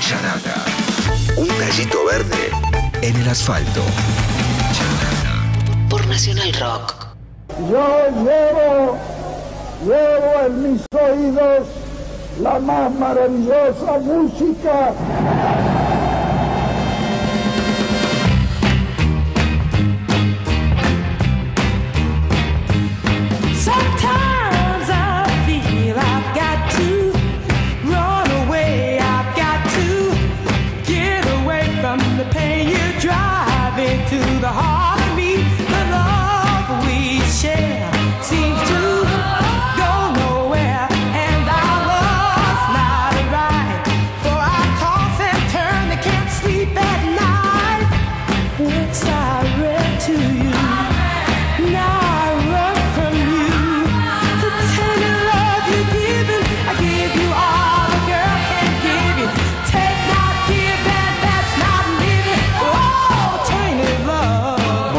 Charata. Un tallito verde en el asfalto. Por Nacional Rock. Yo llevo, llevo en mis oídos la más maravillosa música.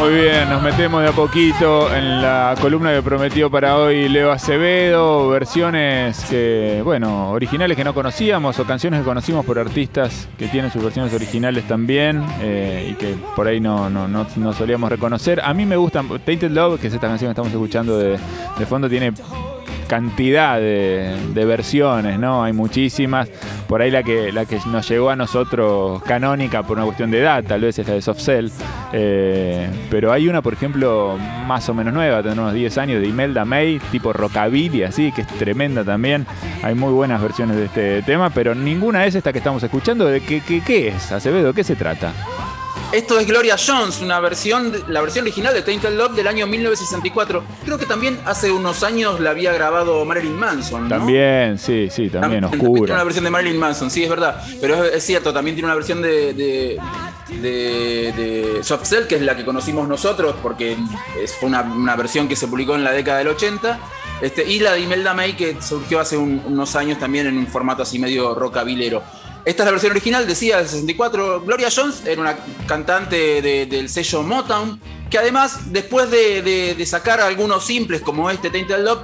Muy bien, nos metemos de a poquito en la columna que prometió para hoy Leo Acevedo, versiones que, bueno, originales que no conocíamos o canciones que conocimos por artistas que tienen sus versiones originales también eh, y que por ahí no, no, no, no solíamos reconocer. A mí me gustan, Tainted Love, que es esta canción que estamos escuchando de, de fondo, tiene cantidad de, versiones, ¿no? Hay muchísimas. Por ahí la que, la que nos llegó a nosotros canónica por una cuestión de edad, tal vez es la de Soft Cell. Eh, pero hay una, por ejemplo, más o menos nueva, tendrá unos 10 años, de Imelda May, tipo rockabilly, así, que es tremenda también. Hay muy buenas versiones de este tema, pero ninguna es esta que estamos escuchando. ¿De qué, qué, qué es, Acevedo? ¿Qué se trata? Esto es Gloria Jones, una versión, la versión original de Tainted Love del año 1964. Creo que también hace unos años la había grabado Marilyn Manson. ¿no? También, sí, sí, también tiene una versión de Marilyn Manson, sí, es verdad. Pero es, es cierto, también tiene una versión de, de, de- de Soft Cell, que es la que conocimos nosotros, porque es, fue una, una versión que se publicó en la década del 80. Este, y la de Imelda May, que surgió hace un- unos años también en un formato así medio rockabilero. Esta es la versión original, decía, del 64. Gloria Jones era una cantante de- del sello Motown, que además, después de, de- de sacar algunos simples como este Tainted Love,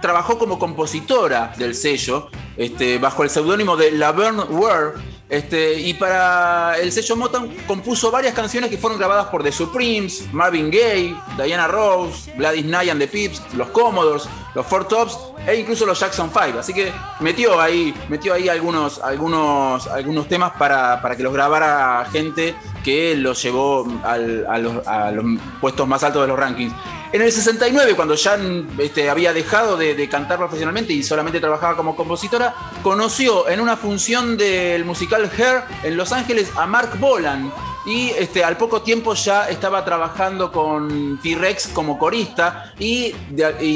trabajó como compositora del sello, este, bajo el seudónimo de Laverne Ware. Este, y para el sello Motown compuso varias canciones que fueron grabadas por The Supremes, Marvin Gaye, Diana Rose, Gladys Knight and the Pips, los Commodores, los Four Tops e incluso los Jackson 5. Así que metió ahí, metió ahí algunos, algunos, algunos temas para, para que los grabara gente que los llevó a, los, a los puestos más altos de los rankings. En el 69, cuando ya este, había dejado de, cantar profesionalmente y solamente trabajaba como compositora, conoció en una función del musical Hair en Los Ángeles a Mark Bolan. Y este, al poco tiempo ya estaba trabajando con T-Rex como corista y,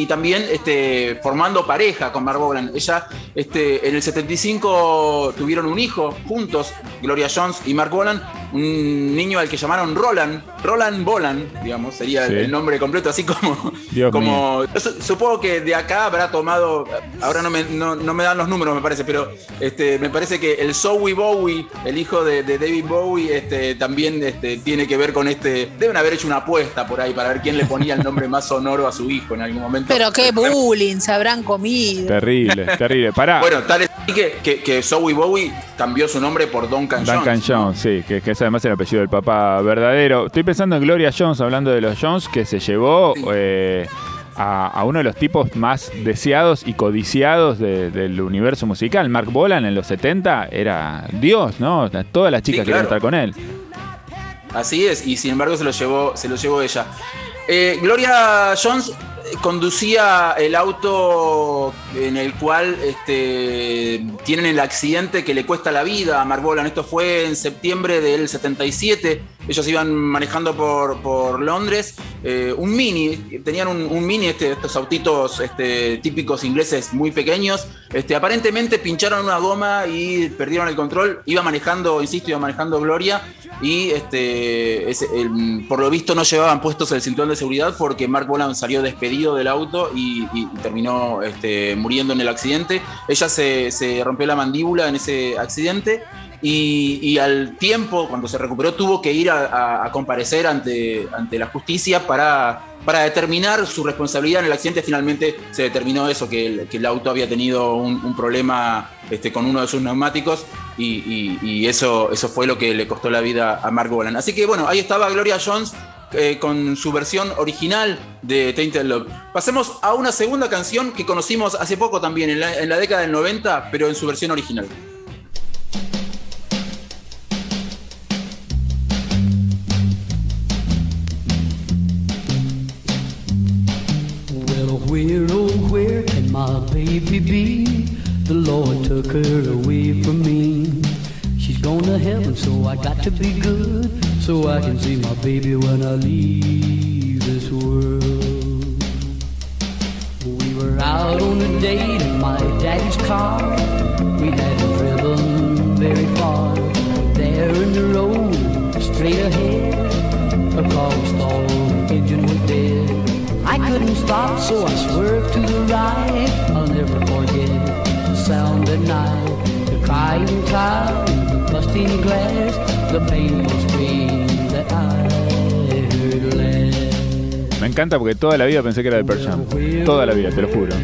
también este, formando pareja con Mark Bolan. Ella en el 75 tuvieron un hijo juntos, Gloria Jones y Mark Bolan, un niño al que llamaron Roland, Roland Bolan, digamos, sería Sí. el nombre completo, así como, Dios como yo su- supongo que de acá habrá tomado, ahora no me, no, no me dan los números me parece, pero este, me parece que el Zowie Bowie, el hijo de, de David Bowie, este, también este, tiene que ver con este, deben haber hecho una apuesta por ahí para ver quién le ponía el nombre más sonoro a su hijo en algún momento. Pero qué bullying se habrán comido. Terrible, terrible. Pará. Bueno, tal es así que, que, que Zowie Bowie cambió su nombre por Duncan, Duncan Jones. Jones, sí, que, que es además el apellido del papá verdadero. Estoy pensando en Gloria Jones, hablando de los Jones, que se llevó eh, a, a uno de los tipos más deseados y codiciados de- del universo musical. Mark Bolan en los 70 era Dios, ¿no? Todas las chicas Sí, querían claro. estar con él. Así es, y sin embargo se lo llevó, se lo llevó ella. Eh, Gloria Jones conducía el auto en el cual este, tienen el accidente que le cuesta la vida a Mark. Esto fue en septiembre del 77. Ellos iban manejando por, por Londres eh, un mini, tenían un, mini, este, estos autitos este, típicos ingleses muy pequeños. Este, aparentemente pincharon una goma y perdieron el control. Iba manejando, insisto, iba manejando Gloria y este, por lo visto no llevaban puestos el cinturón de seguridad porque Mark Bolan salió despedido del auto y, y terminó este, muriendo en el accidente. Ella se, se rompió la mandíbula en ese accidente y, y al tiempo, cuando se recuperó, tuvo que ir a, a- a comparecer ante, ante la justicia para, para determinar su responsabilidad en el accidente. Finalmente se determinó eso, que el, que el auto había tenido un, un problema este, con uno de sus neumáticos y, y- y eso, eso fue lo que le costó la vida a Mark Bolan. Así que bueno, ahí estaba Gloria Jones eh, con su versión original de Tainted Love. Pasemos a una segunda canción que conocimos hace poco también, en la, en la década del 90, pero en su versión original. Where, oh, where can my baby be? The Lord took her away from me. She's gone to heaven, so I got to be good, so I can see my baby when I leave this world. We were out on a date in my daddy's car. We hadn't driven very far. There in the road, straight ahead, a car was stalled, engine was dead. I couldn't stop, so I swerved to the right. I'll never forget the sound at night, the crying child, the busting glass, the painful scream that I heard. Me encanta porque toda la vida pensé que era de Pearl Jam. Toda la vida, te lo juro.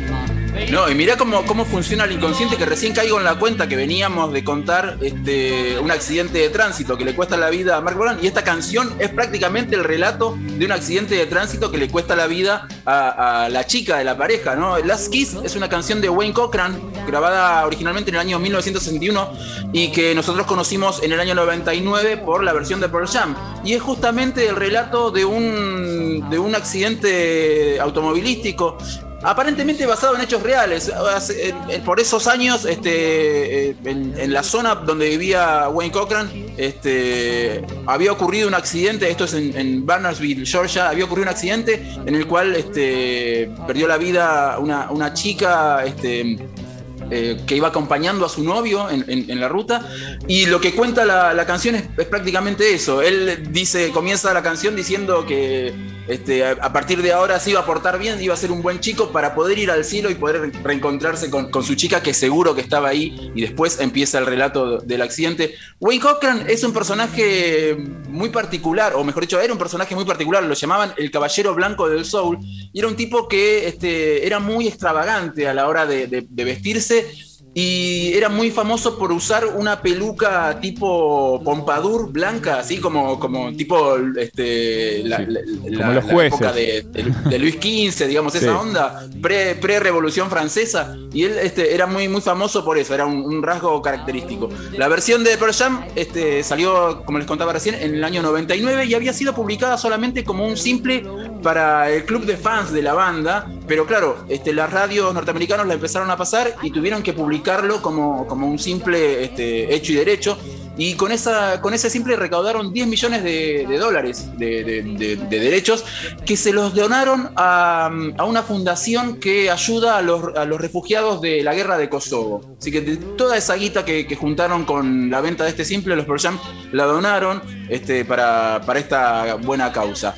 No, y mirá cómo, cómo funciona el inconsciente, que recién caigo en la cuenta que veníamos de contar este, un accidente de tránsito que le cuesta la vida a Mark Bolan, y esta canción es prácticamente el relato de un accidente de tránsito que le cuesta la vida a, a la chica de la pareja, ¿no? Last Kiss es una canción de Wayne Cochran, grabada originalmente en el año 1961, y que nosotros conocimos en el año 99 por la versión de Pearl Jam. Y es justamente el relato de un, de un accidente automovilístico Aparentemente basado en hechos reales. Por esos años, este, eh, en, la zona donde vivía Wayne Cochran, este, había ocurrido un accidente, esto es en, en Barnersville, Georgia, había ocurrido un accidente en el cual este, perdió la vida una, chica eh, que iba acompañando a su novio en, la ruta. Y lo que cuenta la, la canción es, es prácticamente eso. Él dice, comienza la canción diciendo que este, a, partir de ahora se iba a portar bien, iba a ser un buen chico para poder ir al cielo y poder re- reencontrarse con, su chica que seguro que estaba ahí. Y después empieza el relato del accidente. Wayne Cochran es un personaje muy particular, o mejor dicho, era un personaje muy particular. Lo llamaban el caballero blanco del soul. Y era un tipo que este, era muy extravagante a la hora de vestirse y era muy famoso por usar una peluca tipo pompadour blanca, así como, como tipo este, la, Sí, la- como época de, de- de Luis XV, digamos, Sí. esa onda, pre- pre-revolución francesa. Y él este, era muy, muy famoso por eso, era un, un rasgo característico. La versión de Pearl Jam este, salió, como les contaba recién, en el año 99 y había sido publicada solamente como un simple para el club de fans de la banda. Pero claro, este, las radios norteamericanos la empezaron a pasar y tuvieron que publicarlo como, como un simple este, hecho y derecho. Y con, esa, con ese simple recaudaron 10 millones de, de dólares de, de- de- de derechos que se los donaron a, a una fundación que ayuda a los, a los refugiados de la guerra de Kosovo. Así que toda esa guita que, que juntaron con la venta de este simple, los Pearl la donaron este, para, para esta buena causa.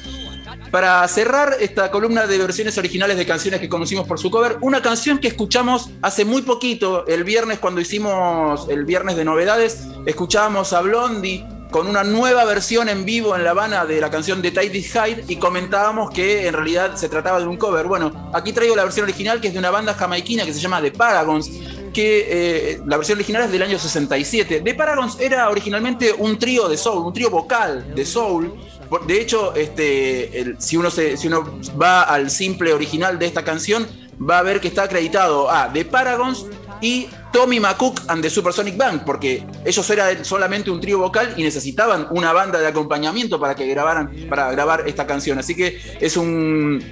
Para cerrar esta columna de versiones originales de canciones que conocimos por su cover, una canción que escuchamos hace muy poquito, el viernes cuando hicimos el viernes de novedades, escuchábamos a Blondie con una nueva versión en vivo en La Habana de la canción de Tidy Hyde y comentábamos que en realidad se trataba de un cover. Bueno, aquí traigo la versión original que es de una banda jamaiquina que se llama The Paragons, que eh, la versión original es del año 67. The Paragons era originalmente un trío de soul, un trío vocal de soul. De hecho, este, si, uno se- si uno va al simple original de esta canción, va a ver que está acreditado a The Paragons y Tommy McCook and the Supersonic Band, porque ellos eran solamente un trío vocal y necesitaban una banda de acompañamiento para que grabaran, para grabar esta canción. Así que es un,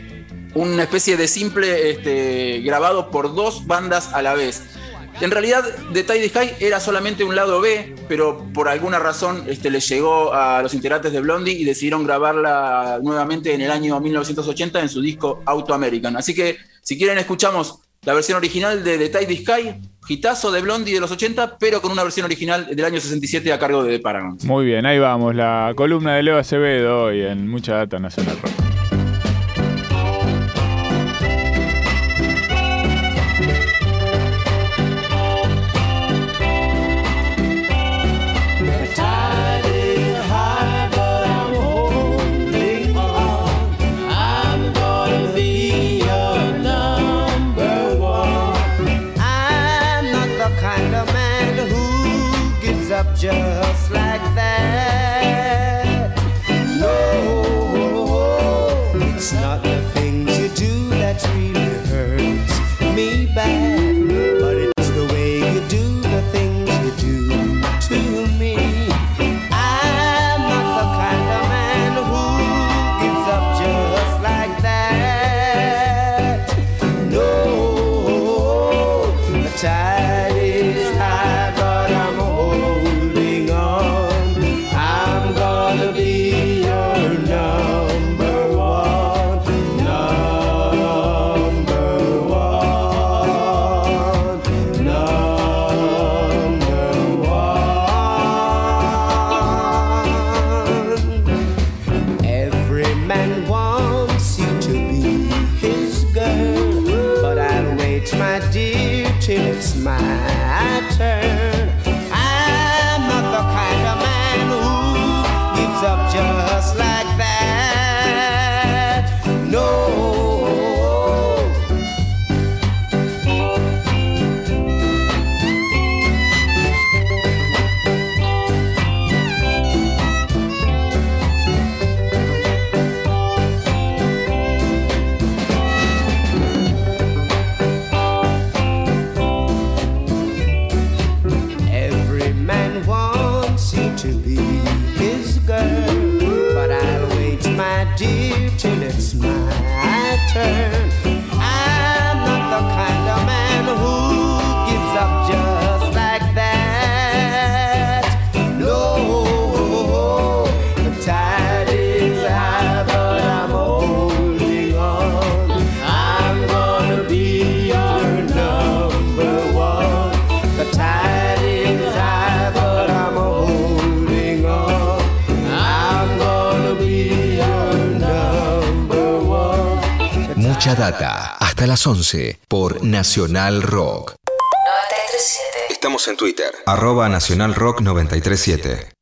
una especie de simple este, grabado por dos bandas a la vez. En realidad, The Tidy High era solamente un lado B, pero por alguna razón este, le llegó a los integrantes de Blondie y decidieron grabarla nuevamente en el año 1980 en su disco Auto American. Así que, si quieren, escuchamos la versión original de The Tidy Sky, hitazo de Blondie de los 80, pero con una versión original del año 67 a cargo de The. Muy bien, ahí vamos. La columna de Leo Acevedo hoy en Mucha Data Nacional. man who gives up just like that. No, it's not the things you do that really hurts me bad. to be Villa Data, hasta las 11 por Nacional Rock. 937. Estamos en Twitter. Arroba Nacional Rock 937.